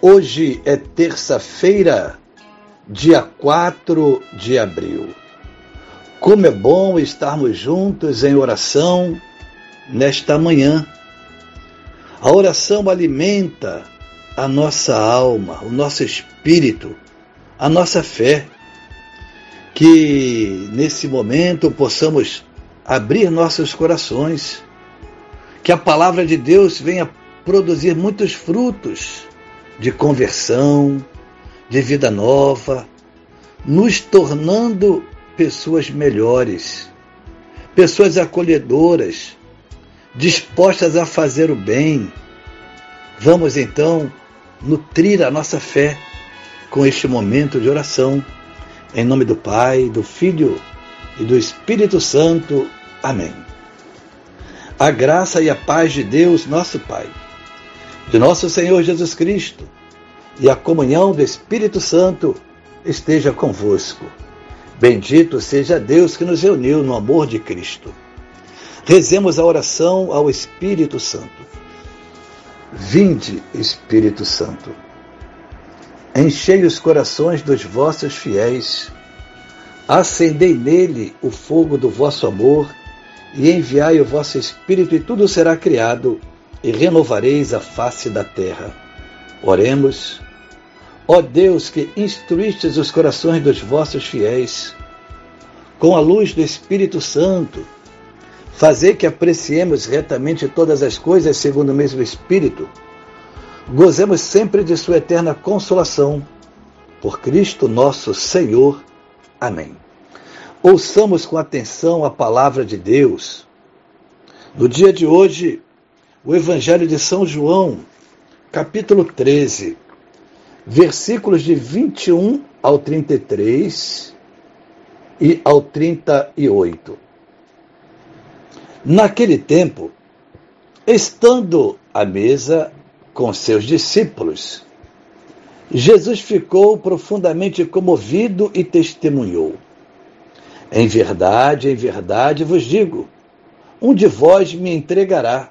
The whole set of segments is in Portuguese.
Hoje é terça-feira, dia 4 de abril. Como é bom estarmos juntos em oração nesta manhã. A oração alimenta a nossa alma, o nosso espírito, a nossa fé. Que nesse momento possamos abrir nossos corações, que a palavra de Deus venha produzir muitos frutos de conversão, de vida nova, nos tornando pessoas melhores, pessoas acolhedoras, dispostas a fazer o bem. Vamos então nutrir a nossa fé com este momento de oração. Em nome do Pai, do Filho e do Espírito Santo. Amém. A graça e a paz de Deus, nosso Pai de nosso Senhor Jesus Cristo e a comunhão do Espírito Santo esteja convosco. Bendito seja Deus que nos reuniu no amor de Cristo. Rezemos a oração ao Espírito Santo. Vinde, Espírito Santo. Enchei os corações dos vossos fiéis. Acendei nele o fogo do vosso amor e enviai o vosso Espírito, e tudo será criado e renovareis a face da terra. Oremos. Ó Deus que instruístes os corações dos vossos fiéis, com a luz do Espírito Santo, fazer que apreciemos retamente todas as coisas segundo o mesmo Espírito, gozemos sempre de Sua eterna consolação. Por Cristo nosso Senhor. Amém. Ouçamos com atenção a palavra de Deus. No dia de hoje, o Evangelho de São João, capítulo 13, versículos de 21 ao 33 e ao 38. Naquele tempo, estando à mesa com seus discípulos, Jesus ficou profundamente comovido e testemunhou: Em verdade, em verdade vos digo, um de vós me entregará.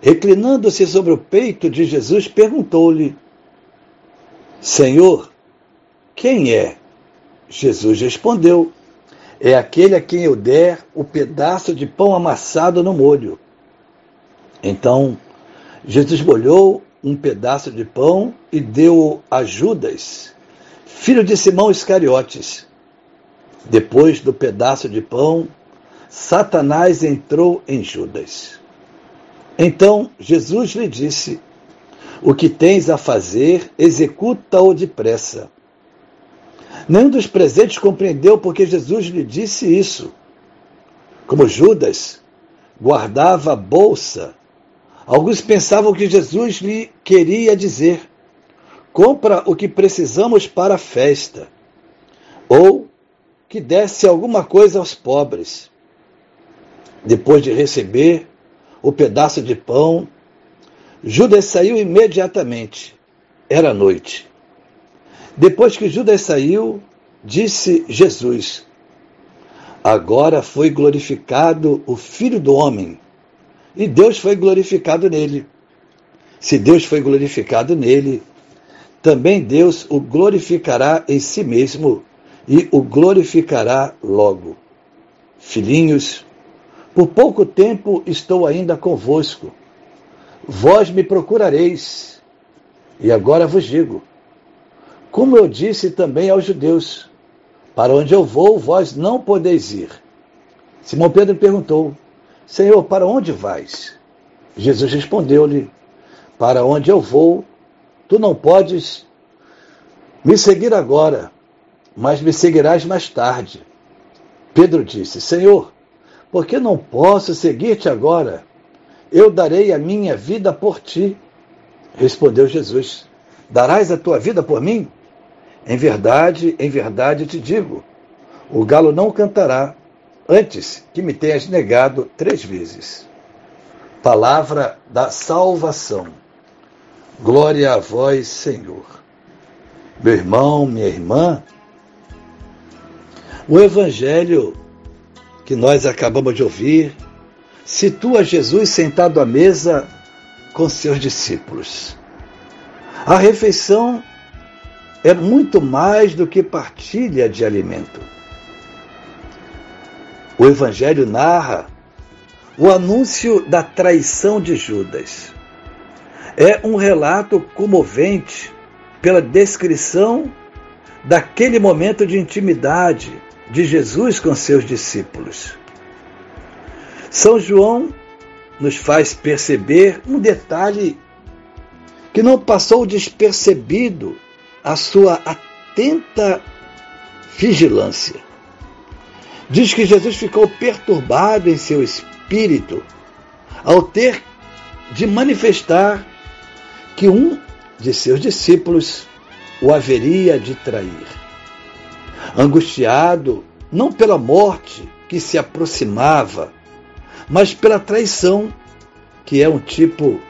reclinando-se sobre o peito de Jesus, perguntou-lhe: Senhor, quem é? Jesus respondeu: É aquele a quem eu der o pedaço de pão amassado no molho. Então, Jesus molhou um pedaço de pão e deu a Judas, filho de Simão Iscariotes. Depois do pedaço de pão, Satanás entrou em Judas. Então Jesus lhe disse: O que tens a fazer, executa-o depressa. Nenhum dos presentes compreendeu porque Jesus lhe disse isso. Como Judas guardava a bolsa, alguns pensavam que Jesus lhe queria dizer: compra o que precisamos para a festa, ou que desse alguma coisa aos pobres. Depois de receber o pedaço de pão. Judas saiu imediatamente. Era noite. Depois que Judas saiu, disse Jesus: Agora foi glorificado o Filho do Homem, e Deus foi glorificado nele. Se Deus foi glorificado nele, também Deus o glorificará em si mesmo e o glorificará logo. Filhinhos, por pouco tempo estou ainda convosco. Vós me procurareis. E agora vos digo: Como eu disse também aos judeus: Para onde eu vou, vós não podeis ir. Simão Pedro perguntou: Senhor, para onde vais? Jesus respondeu-lhe: Para onde eu vou, tu não podes me seguir agora, mas me seguirás mais tarde. Pedro disse: Senhor, por que não posso seguir-te agora? Eu darei a minha vida por ti. Respondeu Jesus: Darás a tua vida por mim? Em verdade, em verdade te digo: o galo não cantará antes que me tenhas negado três vezes. Palavra da salvação. Glória a vós, Senhor. Meu irmão, minha irmã, o Evangelho que nós acabamos de ouvir situa Jesus sentado à mesa com seus discípulos. A refeição é muito mais do que partilha de alimento. O Evangelho narra o anúncio da traição de Judas. É um relato comovente pela descrição daquele momento de intimidade de Jesus com seus discípulos. São João nos faz perceber um detalhe que não passou despercebido a sua atenta vigilância. Diz que Jesus ficou perturbado em seu espírito ao ter de manifestar que um de seus discípulos o haveria de trair. Angustiado, não pela morte que se aproximava, mas pela traição, que é um tipo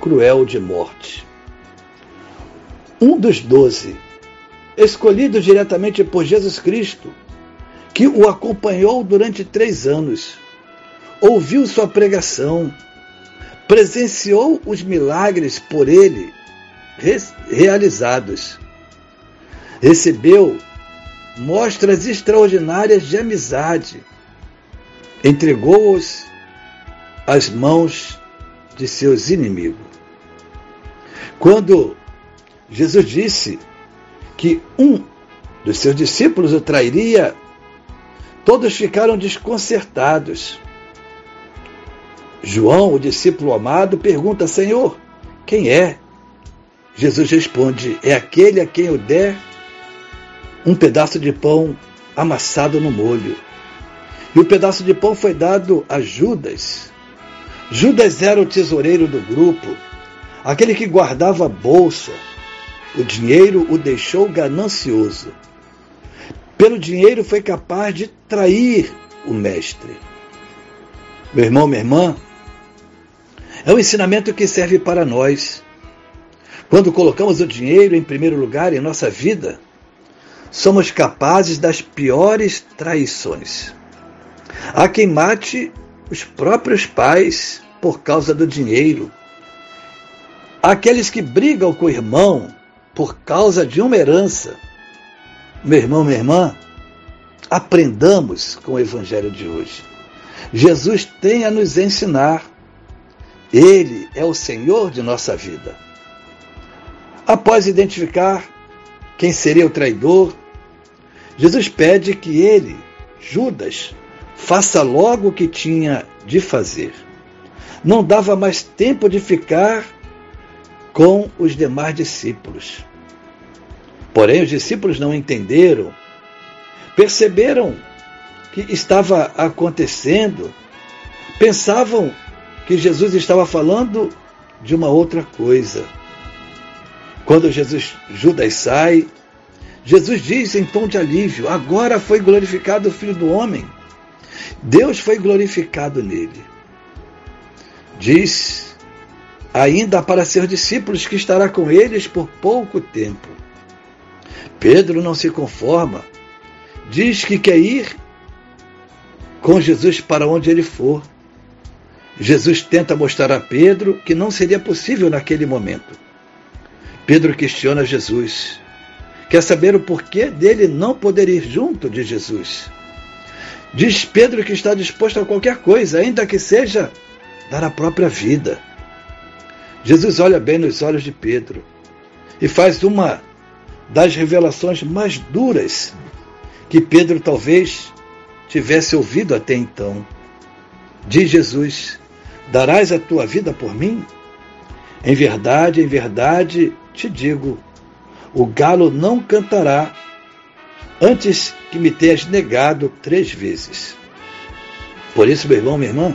cruel de morte. Um dos doze, escolhido diretamente por Jesus Cristo, que o acompanhou durante três anos, ouviu sua pregação, presenciou os milagres por ele realizados, recebeu mostras extraordinárias de amizade, entregou-os às mãos de seus inimigos. Quando Jesus disse que um dos seus discípulos o trairia, Todos ficaram desconcertados. João, o discípulo amado, pergunta: Senhor, quem é? Jesus responde: É aquele a quem eu der um pedaço de pão amassado no molho. E o pedaço de pão foi dado a Judas. Judas era o tesoureiro do grupo, aquele que guardava a bolsa. O dinheiro o deixou ganancioso pelo dinheiro foi capaz de trair o mestre. Meu irmão, minha irmã, é um ensinamento que serve para nós. Quando colocamos o dinheiro em primeiro lugar em nossa vida, somos capazes das piores traições. Há quem mate os próprios pais por causa do dinheiro. Há aqueles que brigam com o irmão por causa de uma herança. Meu irmão, minha irmã, aprendamos com o Evangelho de hoje. Jesus tem a nos ensinar. Ele é o Senhor de nossa vida. Após identificar quem seria o traidor, Jesus pede que ele, Judas, faça logo o que tinha de fazer. Não dava mais tempo de ficar com os demais discípulos. Porém, os discípulos não entenderam, perceberam que estava acontecendo, pensavam que Jesus estava falando de uma outra coisa. Quando Jesus Judas sai, Jesus diz em tom de alívio: Agora foi glorificado o Filho do Homem. Deus foi glorificado nele. Diz ainda para seus discípulos que estará com eles por pouco tempo. Pedro não se conforma, diz que quer ir com Jesus para onde ele for. Jesus tenta mostrar a Pedro que não seria possível naquele momento. Pedro questiona Jesus. Quer saber o porquê dele não poder ir junto de Jesus. Diz Pedro que está disposto a qualquer coisa, ainda que seja dar a própria vida. Jesus olha bem nos olhos de Pedro e faz uma das revelações mais duras que Pedro talvez tivesse ouvido até então. Diz Jesus: Darás a tua vida por mim? Em verdade, em verdade te digo: o galo não cantará antes que me tenhas negado três vezes. Por isso, meu irmão, minha irmã,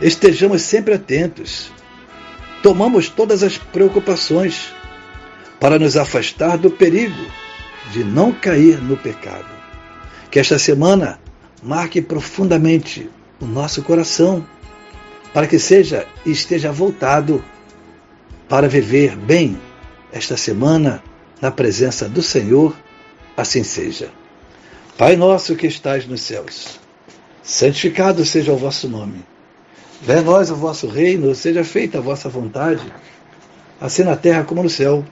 estejamos sempre atentos. Tomamos todas as preocupações para nos afastar do perigo de não cair no pecado. Que esta semana marque profundamente o nosso coração, para que seja esteja voltado para viver bem esta semana na presença do Senhor, assim seja. Pai nosso que estais nos céus, santificado seja o vosso nome. Venha nós o vosso reino, seja feita a vossa vontade, assim na terra como no céu.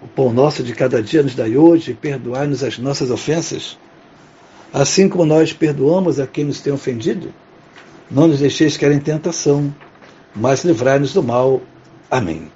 O pão nosso de cada dia nos dai hoje, perdoai-nos as nossas ofensas, assim como nós perdoamos a quem nos tem ofendido. Não nos deixeis cair em tentação, mas livrai-nos do mal. Amém.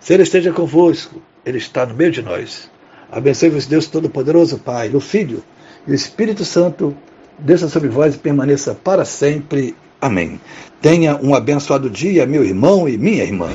Se Ele esteja convosco, Ele está no meio de nós. Abençoe-vos, Deus Todo-Poderoso, Pai, o Filho e o Espírito Santo, desça sobre vós e permaneça para sempre. Amém. Tenha um abençoado dia, meu irmão e minha irmã.